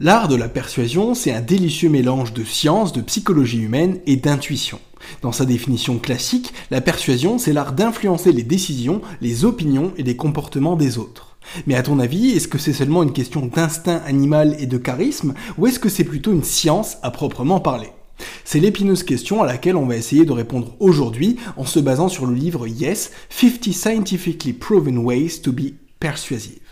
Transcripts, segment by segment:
L'art de la persuasion, c'est un délicieux mélange de science, de psychologie humaine et d'intuition. Dans sa définition classique, la persuasion, c'est l'art d'influencer les décisions, les opinions et les comportements des autres. Mais à ton avis, est-ce que c'est seulement une question d'instinct animal et de charisme, ou est-ce que c'est plutôt une science à proprement parler? C'est l'épineuse question à laquelle on va essayer de répondre aujourd'hui en se basant sur le livre Yes, 50 Scientifically Proven Ways to be Persuasive.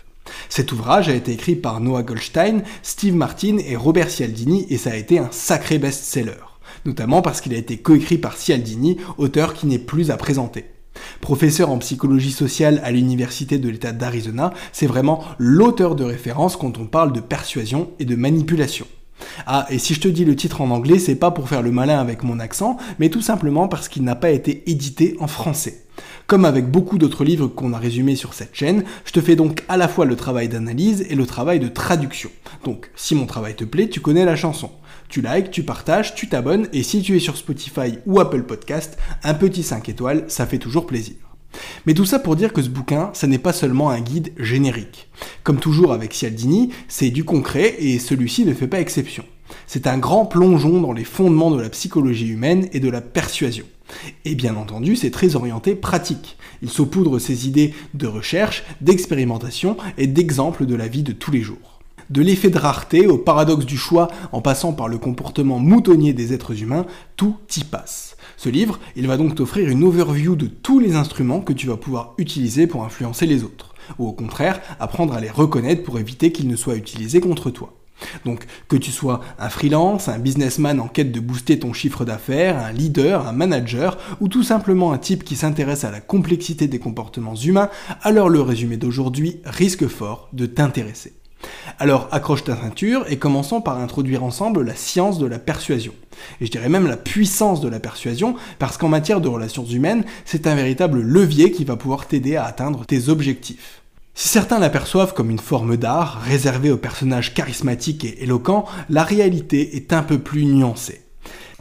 Cet ouvrage a été écrit par Noah Goldstein, Steve Martin et Robert Cialdini et ça a été un sacré best-seller, notamment parce qu'il a été coécrit par Cialdini, auteur qui n'est plus à présenter. Professeur en psychologie sociale à l'université de l'État d'Arizona, c'est vraiment l'auteur de référence quand on parle de persuasion et de manipulation. Ah, et si je te dis le titre en anglais, c'est pas pour faire le malin avec mon accent, mais tout simplement parce qu'il n'a pas été édité en français. Comme avec beaucoup d'autres livres qu'on a résumés sur cette chaîne, je te fais donc à la fois le travail d'analyse et le travail de traduction. Donc, si mon travail te plaît, tu connais la chanson. Tu likes, tu partages, tu t'abonnes, et si tu es sur Spotify ou Apple Podcast, un petit 5 étoiles, ça fait toujours plaisir. Mais tout ça pour dire que ce bouquin, ça n'est pas seulement un guide générique. Comme toujours avec Cialdini, c'est du concret et celui-ci ne fait pas exception. C'est un grand plongeon dans les fondements de la psychologie humaine et de la persuasion. Et bien entendu, c'est très orienté pratique. Il saupoudre ses idées de recherche, d'expérimentation et d'exemples de la vie de tous les jours. De l'effet de rareté au paradoxe du choix en passant par le comportement moutonnier des êtres humains, tout y passe. Ce livre, il va donc t'offrir une overview de tous les instruments que tu vas pouvoir utiliser pour influencer les autres, ou au contraire, apprendre à les reconnaître pour éviter qu'ils ne soient utilisés contre toi. Donc que tu sois un freelance, un businessman en quête de booster ton chiffre d'affaires, un leader, un manager, ou tout simplement un type qui s'intéresse à la complexité des comportements humains, alors le résumé d'aujourd'hui risque fort de t'intéresser. Alors accroche ta ceinture et commençons par introduire ensemble la science de la persuasion. Et je dirais même la puissance de la persuasion, parce qu'en matière de relations humaines, c'est un véritable levier qui va pouvoir t'aider à atteindre tes objectifs. Si certains l'aperçoivent comme une forme d'art, réservée aux personnages charismatiques et éloquents, la réalité est un peu plus nuancée.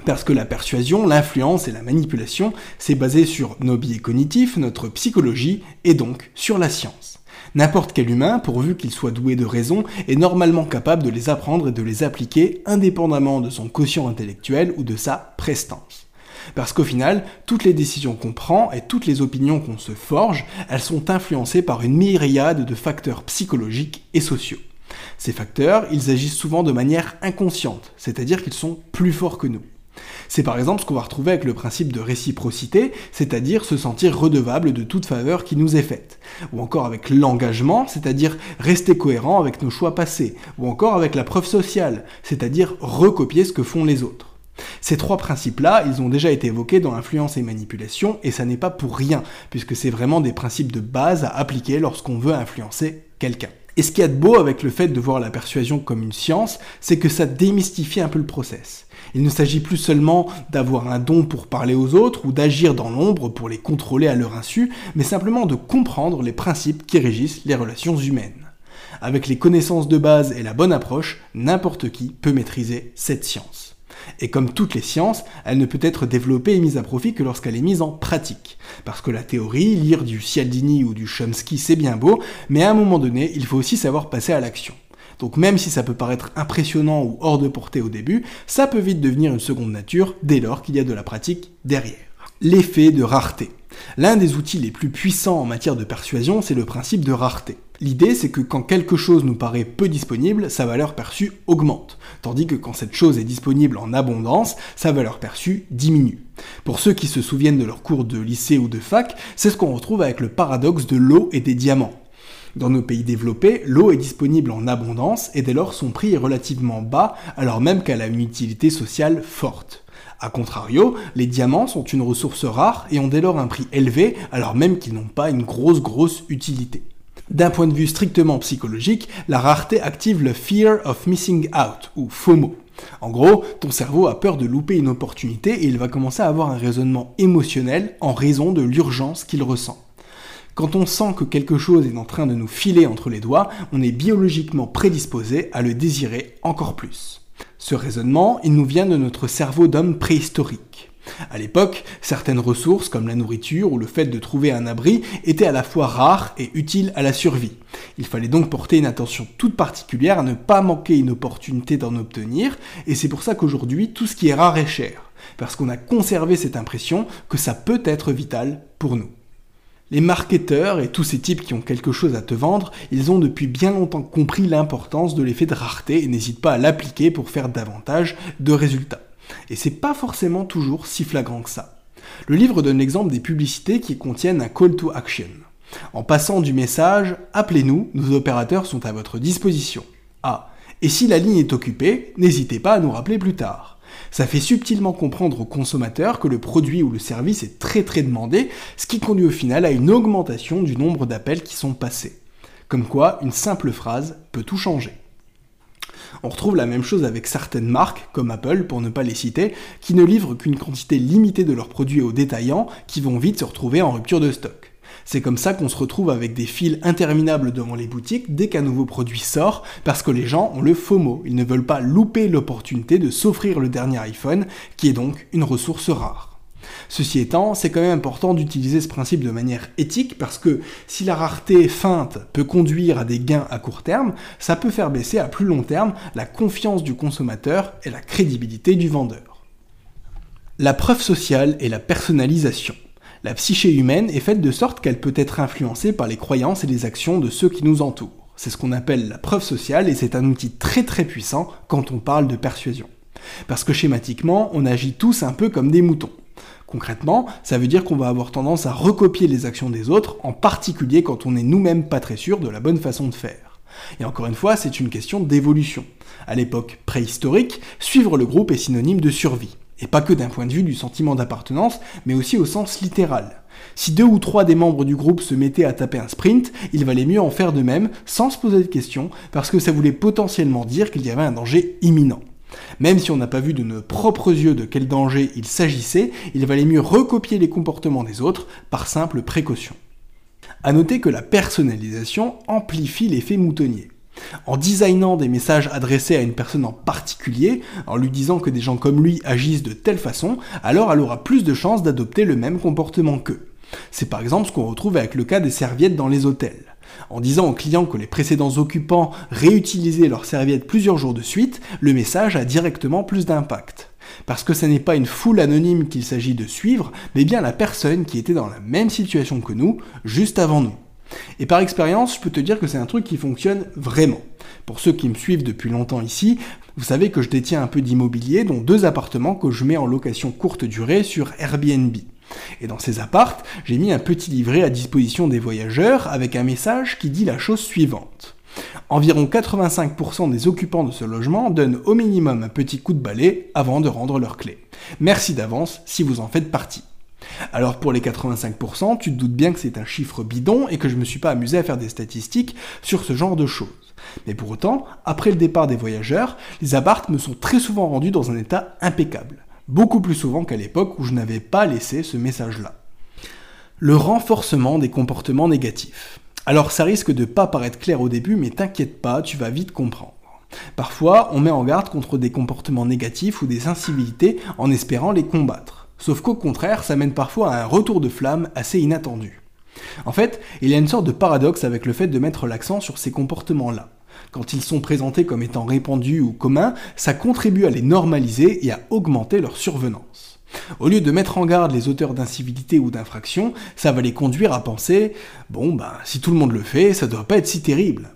Parce que la persuasion, l'influence et la manipulation, c'est basé sur nos biais cognitifs, notre psychologie et donc sur la science. N'importe quel humain, pourvu qu'il soit doué de raison, est normalement capable de les apprendre et de les appliquer indépendamment de son quotient intellectuel ou de sa prestance. Parce qu'au final, toutes les décisions qu'on prend et toutes les opinions qu'on se forge, elles sont influencées par une myriade de facteurs psychologiques et sociaux. Ces facteurs, ils agissent souvent de manière inconsciente, c'est-à-dire qu'ils sont plus forts que nous. C'est par exemple ce qu'on va retrouver avec le principe de réciprocité, c'est-à-dire se sentir redevable de toute faveur qui nous est faite. Ou encore avec l'engagement, c'est-à-dire rester cohérent avec nos choix passés. Ou encore avec la preuve sociale, c'est-à-dire recopier ce que font les autres. Ces trois principes-là, ils ont déjà été évoqués dans l'influence et manipulation, et ça n'est pas pour rien, puisque c'est vraiment des principes de base à appliquer lorsqu'on veut influencer quelqu'un. Et ce qu'il y a de beau avec le fait de voir la persuasion comme une science, c'est que ça démystifie un peu le process. Il ne s'agit plus seulement d'avoir un don pour parler aux autres ou d'agir dans l'ombre pour les contrôler à leur insu, mais simplement de comprendre les principes qui régissent les relations humaines. Avec les connaissances de base et la bonne approche, n'importe qui peut maîtriser cette science. Et comme toutes les sciences, elle ne peut être développée et mise à profit que lorsqu'elle est mise en pratique. Parce que la théorie, lire du Cialdini ou du Chomsky, c'est bien beau, mais à un moment donné, il faut aussi savoir passer à l'action. Donc même si ça peut paraître impressionnant ou hors de portée au début, ça peut vite devenir une seconde nature dès lors qu'il y a de la pratique derrière. L'effet de rareté. L'un des outils les plus puissants en matière de persuasion, c'est le principe de rareté. L'idée, c'est que quand quelque chose nous paraît peu disponible, sa valeur perçue augmente, tandis que quand cette chose est disponible en abondance, sa valeur perçue diminue. Pour ceux qui se souviennent de leur cours de lycée ou de fac, c'est ce qu'on retrouve avec le paradoxe de l'eau et des diamants. Dans nos pays développés, l'eau est disponible en abondance et dès lors son prix est relativement bas alors même qu'elle a une utilité sociale forte. A contrario, les diamants sont une ressource rare et ont dès lors un prix élevé alors même qu'ils n'ont pas une grosse grosse utilité. D'un point de vue strictement psychologique, la rareté active le fear of missing out, ou FOMO. En gros, ton cerveau a peur de louper une opportunité et il va commencer à avoir un raisonnement émotionnel en raison de l'urgence qu'il ressent. Quand on sent que quelque chose est en train de nous filer entre les doigts, on est biologiquement prédisposé à le désirer encore plus. Ce raisonnement, il nous vient de notre cerveau d'homme préhistorique. À l'époque, certaines ressources comme la nourriture ou le fait de trouver un abri étaient à la fois rares et utiles à la survie. Il fallait donc porter une attention toute particulière à ne pas manquer une opportunité d'en obtenir, et c'est pour ça qu'aujourd'hui tout ce qui est rare est cher, parce qu'on a conservé cette impression que ça peut être vital pour nous. Les marketeurs et tous ces types qui ont quelque chose à te vendre, ils ont depuis bien longtemps compris l'importance de l'effet de rareté et n'hésitent pas à l'appliquer pour faire davantage de résultats. Et c'est pas forcément toujours si flagrant que ça. Le livre donne l'exemple des publicités qui contiennent un call to action. En passant du message Appelez-nous, nos opérateurs sont à votre disposition. Ah, et si la ligne est occupée, n'hésitez pas à nous rappeler plus tard. Ça fait subtilement comprendre aux consommateurs que le produit ou le service est très très demandé, ce qui conduit au final à une augmentation du nombre d'appels qui sont passés. Comme quoi, une simple phrase peut tout changer. On retrouve la même chose avec certaines marques, comme Apple pour ne pas les citer, qui ne livrent qu'une quantité limitée de leurs produits aux détaillants qui vont vite se retrouver en rupture de stock. C'est comme ça qu'on se retrouve avec des files interminables devant les boutiques dès qu'un nouveau produit sort, parce que les gens ont le FOMO, ils ne veulent pas louper l'opportunité de s'offrir le dernier iPhone, qui est donc une ressource rare. Ceci étant, c'est quand même important d'utiliser ce principe de manière éthique parce que si la rareté feinte peut conduire à des gains à court terme, ça peut faire baisser à plus long terme la confiance du consommateur et la crédibilité du vendeur. La preuve sociale et la personnalisation. La psyché humaine est faite de sorte qu'elle peut être influencée par les croyances et les actions de ceux qui nous entourent. C'est ce qu'on appelle la preuve sociale et c'est un outil très très puissant quand on parle de persuasion. Parce que schématiquement, on agit tous un peu comme des moutons. Concrètement, ça veut dire qu'on va avoir tendance à recopier les actions des autres, en particulier quand on n'est nous-mêmes pas très sûr de la bonne façon de faire. Et encore une fois, c'est une question d'évolution. À l'époque préhistorique, suivre le groupe est synonyme de survie. Et pas que d'un point de vue du sentiment d'appartenance, mais aussi au sens littéral. Si deux ou trois des membres du groupe se mettaient à taper un sprint, il valait mieux en faire de même, sans se poser de questions, parce que ça voulait potentiellement dire qu'il y avait un danger imminent. Même si on n'a pas vu de nos propres yeux de quel danger il s'agissait, il valait mieux recopier les comportements des autres par simple précaution. A noter que la personnalisation amplifie l'effet moutonnier. En designant des messages adressés à une personne en particulier, en lui disant que des gens comme lui agissent de telle façon, alors elle aura plus de chances d'adopter le même comportement qu'eux. C'est par exemple ce qu'on retrouve avec le cas des serviettes dans les hôtels. En disant aux clients que les précédents occupants réutilisaient leurs serviettes plusieurs jours de suite, le message a directement plus d'impact. Parce que ce n'est pas une foule anonyme qu'il s'agit de suivre, mais bien la personne qui était dans la même situation que nous, juste avant nous. Et par expérience, je peux te dire que c'est un truc qui fonctionne vraiment. Pour ceux qui me suivent depuis longtemps ici, vous savez que je détiens un peu d'immobilier, dont deux appartements que je mets en location courte durée sur Airbnb. Et dans ces appartes, j'ai mis un petit livret à disposition des voyageurs avec un message qui dit la chose suivante. Environ 85% des occupants de ce logement donnent au minimum un petit coup de balai avant de rendre leurs clés. Merci d'avance si vous en faites partie. Alors pour les 85%, tu te doutes bien que c'est un chiffre bidon et que je ne me suis pas amusé à faire des statistiques sur ce genre de choses. Mais pour autant, après le départ des voyageurs, les appartes me sont très souvent rendus dans un état impeccable. Beaucoup plus souvent qu'à l'époque où je n'avais pas laissé ce message-là. Le renforcement des comportements négatifs. Alors ça risque de pas paraître clair au début, mais t'inquiète pas, tu vas vite comprendre. Parfois, on met en garde contre des comportements négatifs ou des incivilités en espérant les combattre. Sauf qu'au contraire, ça mène parfois à un retour de flamme assez inattendu. En fait, il y a une sorte de paradoxe avec le fait de mettre l'accent sur ces comportements-là. Quand ils sont présentés comme étant répandus ou communs, ça contribue à les normaliser et à augmenter leur survenance. Au lieu de mettre en garde les auteurs d'incivilité ou d'infraction, ça va les conduire à penser bon bah si tout le monde le fait, ça doit pas être si terrible.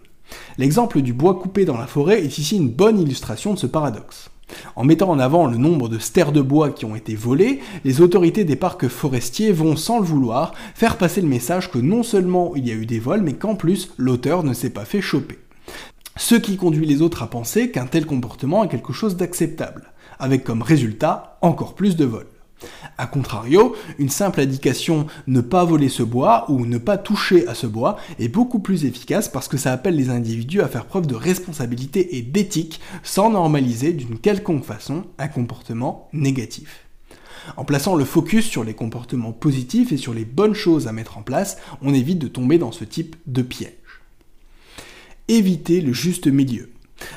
L'exemple du bois coupé dans la forêt est ici une bonne illustration de ce paradoxe. En mettant en avant le nombre de stères de bois qui ont été volés, les autorités des parcs forestiers vont, sans le vouloir, faire passer le message que non seulement il y a eu des vols, mais qu'en plus l'auteur ne s'est pas fait choper. Ce qui conduit les autres à penser qu'un tel comportement est quelque chose d'acceptable, avec comme résultat encore plus de vols. A contrario, une simple indication ne pas voler ce bois ou ne pas toucher à ce bois est beaucoup plus efficace parce que ça appelle les individus à faire preuve de responsabilité et d'éthique sans normaliser d'une quelconque façon un comportement négatif. En plaçant le focus sur les comportements positifs et sur les bonnes choses à mettre en place, on évite de tomber dans ce type de piège. Éviter le juste milieu.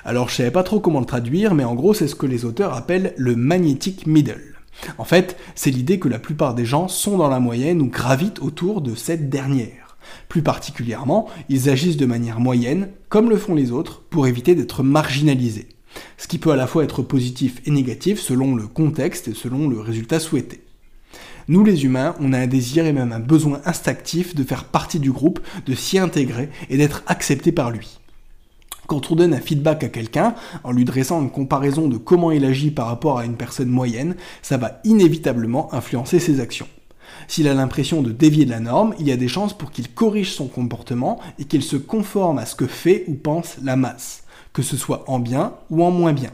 Alors je savais pas trop comment le traduire, mais en gros c'est ce que les auteurs appellent le magnetic middle. En fait, c'est l'idée que la plupart des gens sont dans la moyenne ou gravitent autour de cette dernière. Plus particulièrement, ils agissent de manière moyenne, comme le font les autres, pour éviter d'être marginalisés. Ce qui peut à la fois être positif et négatif selon le contexte et selon le résultat souhaité. Nous les humains, on a un désir et même un besoin instinctif de faire partie du groupe, de s'y intégrer et d'être accepté par lui. Quand on donne un feedback à quelqu'un, en lui dressant une comparaison de comment il agit par rapport à une personne moyenne, ça va inévitablement influencer ses actions. S'il a l'impression de dévier de la norme, il y a des chances pour qu'il corrige son comportement et qu'il se conforme à ce que fait ou pense la masse, que ce soit en bien ou en moins bien.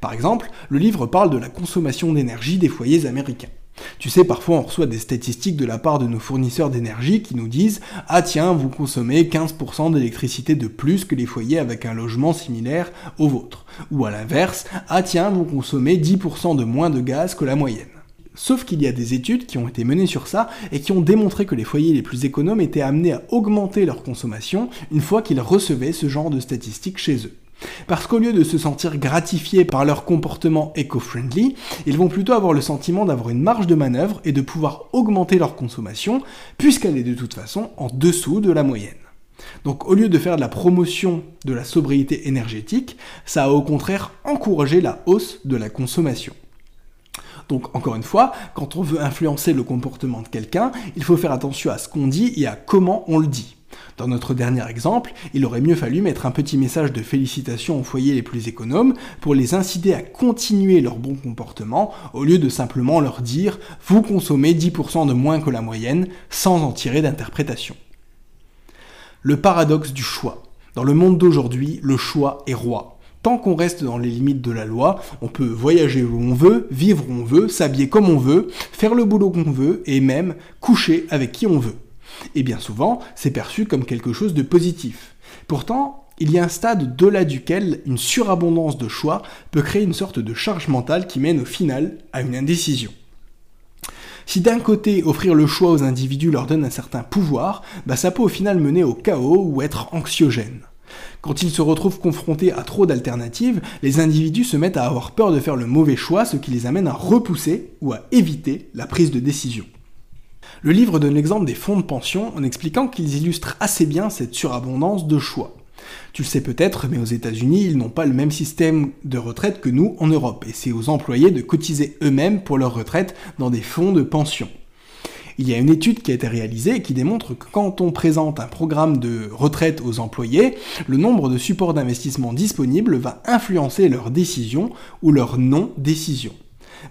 Par exemple, le livre parle de la consommation d'énergie des foyers américains. Tu sais, parfois on reçoit des statistiques de la part de nos fournisseurs d'énergie qui nous disent Ah tiens, vous consommez 15% d'électricité de plus que les foyers avec un logement similaire au vôtre. Ou à l'inverse, Ah tiens, vous consommez 10% de moins de gaz que la moyenne. Sauf qu'il y a des études qui ont été menées sur ça et qui ont démontré que les foyers les plus économes étaient amenés à augmenter leur consommation une fois qu'ils recevaient ce genre de statistiques chez eux. Parce qu'au lieu de se sentir gratifiés par leur comportement éco-friendly, ils vont plutôt avoir le sentiment d'avoir une marge de manœuvre et de pouvoir augmenter leur consommation, puisqu'elle est de toute façon en dessous de la moyenne. Donc au lieu de faire de la promotion de la sobriété énergétique, ça a au contraire encouragé la hausse de la consommation. Donc encore une fois, quand on veut influencer le comportement de quelqu'un, il faut faire attention à ce qu'on dit et à comment on le dit. Dans notre dernier exemple, il aurait mieux fallu mettre un petit message de félicitations aux foyers les plus économes pour les inciter à continuer leur bon comportement au lieu de simplement leur dire vous consommez 10% de moins que la moyenne sans en tirer d'interprétation. Le paradoxe du choix. Dans le monde d'aujourd'hui, le choix est roi. Tant qu'on reste dans les limites de la loi, on peut voyager où on veut, vivre où on veut, s'habiller comme on veut, faire le boulot qu'on veut et même coucher avec qui on veut. Et bien souvent, c'est perçu comme quelque chose de positif. Pourtant, il y a un stade au-delà duquel une surabondance de choix peut créer une sorte de charge mentale qui mène au final à une indécision. Si d'un côté offrir le choix aux individus leur donne un certain pouvoir, bah ça peut au final mener au chaos ou être anxiogène. Quand ils se retrouvent confrontés à trop d'alternatives, les individus se mettent à avoir peur de faire le mauvais choix, ce qui les amène à repousser ou à éviter la prise de décision. Le livre donne l'exemple des fonds de pension en expliquant qu'ils illustrent assez bien cette surabondance de choix. Tu le sais peut-être, mais aux États-Unis, ils n'ont pas le même système de retraite que nous en Europe, et c'est aux employés de cotiser eux-mêmes pour leur retraite dans des fonds de pension. Il y a une étude qui a été réalisée qui démontre que quand on présente un programme de retraite aux employés, le nombre de supports d'investissement disponibles va influencer leur décision ou leur non-décision.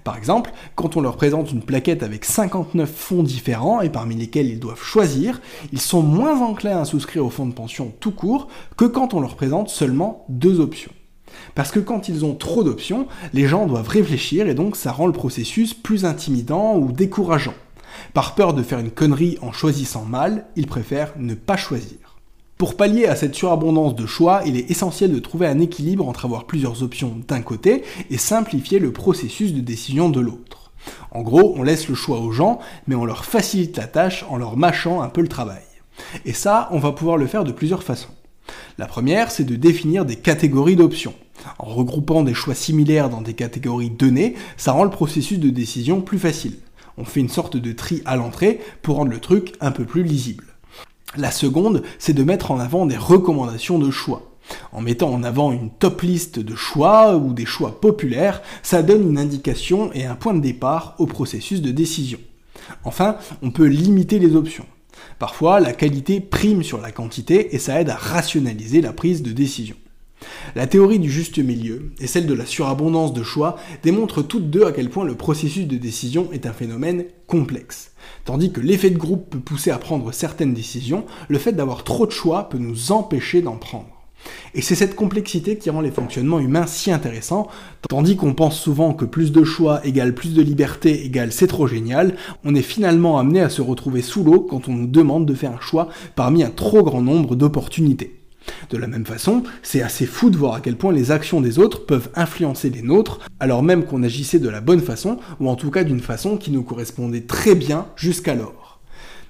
Par exemple, quand on leur présente une plaquette avec 59 fonds différents et parmi lesquels ils doivent choisir, ils sont moins enclins à souscrire au fonds de pension tout court que quand on leur présente seulement deux options. Parce que quand ils ont trop d'options, les gens doivent réfléchir et donc ça rend le processus plus intimidant ou décourageant. Par peur de faire une connerie en choisissant mal, ils préfèrent ne pas choisir. Pour pallier à cette surabondance de choix, il est essentiel de trouver un équilibre entre avoir plusieurs options d'un côté et simplifier le processus de décision de l'autre. En gros, on laisse le choix aux gens, mais on leur facilite la tâche en leur mâchant un peu le travail. Et ça, on va pouvoir le faire de plusieurs façons. La première, c'est de définir des catégories d'options. En regroupant des choix similaires dans des catégories données, ça rend le processus de décision plus facile. On fait une sorte de tri à l'entrée pour rendre le truc un peu plus lisible. La seconde, c'est de mettre en avant des recommandations de choix. En mettant en avant une top liste de choix ou des choix populaires, ça donne une indication et un point de départ au processus de décision. Enfin, on peut limiter les options. Parfois, la qualité prime sur la quantité et ça aide à rationaliser la prise de décision. La théorie du juste milieu et celle de la surabondance de choix démontrent toutes deux à quel point le processus de décision est un phénomène complexe. Tandis que l'effet de groupe peut pousser à prendre certaines décisions, le fait d'avoir trop de choix peut nous empêcher d'en prendre. Et c'est cette complexité qui rend les fonctionnements humains si intéressants, tandis qu'on pense souvent que plus de choix égale plus de liberté égale c'est trop génial, on est finalement amené à se retrouver sous l'eau quand on nous demande de faire un choix parmi un trop grand nombre d'opportunités. De la même façon, c'est assez fou de voir à quel point les actions des autres peuvent influencer les nôtres, alors même qu'on agissait de la bonne façon, ou en tout cas d'une façon qui nous correspondait très bien jusqu'alors.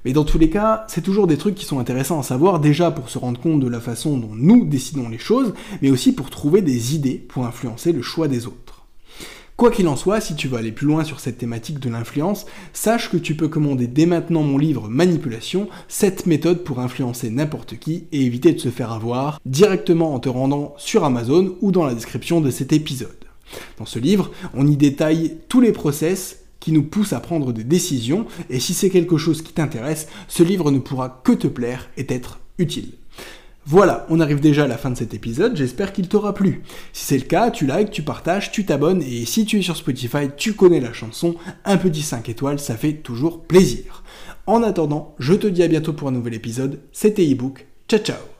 Mais dans tous les cas, c'est toujours des trucs qui sont intéressants à savoir, déjà pour se rendre compte de la façon dont nous décidons les choses, mais aussi pour trouver des idées pour influencer le choix des autres. Quoi qu'il en soit, si tu veux aller plus loin sur cette thématique de l'influence, sache que tu peux commander dès maintenant mon livre Manipulation, 7 méthodes pour influencer n'importe qui et éviter de se faire avoir, directement en te rendant sur Amazon ou dans la description de cet épisode. Dans ce livre, on y détaille tous les process qui nous poussent à prendre des décisions, et si c'est quelque chose qui t'intéresse, ce livre ne pourra que te plaire et t'être utile. Voilà, on arrive déjà à la fin de cet épisode, j'espère qu'il t'aura plu. Si c'est le cas, tu likes, tu partages, tu t'abonnes, et si tu es sur Spotify, tu connais la chanson, un petit 5 étoiles, ça fait toujours plaisir. En attendant, je te dis à bientôt pour un nouvel épisode, c'était ebook, ciao ciao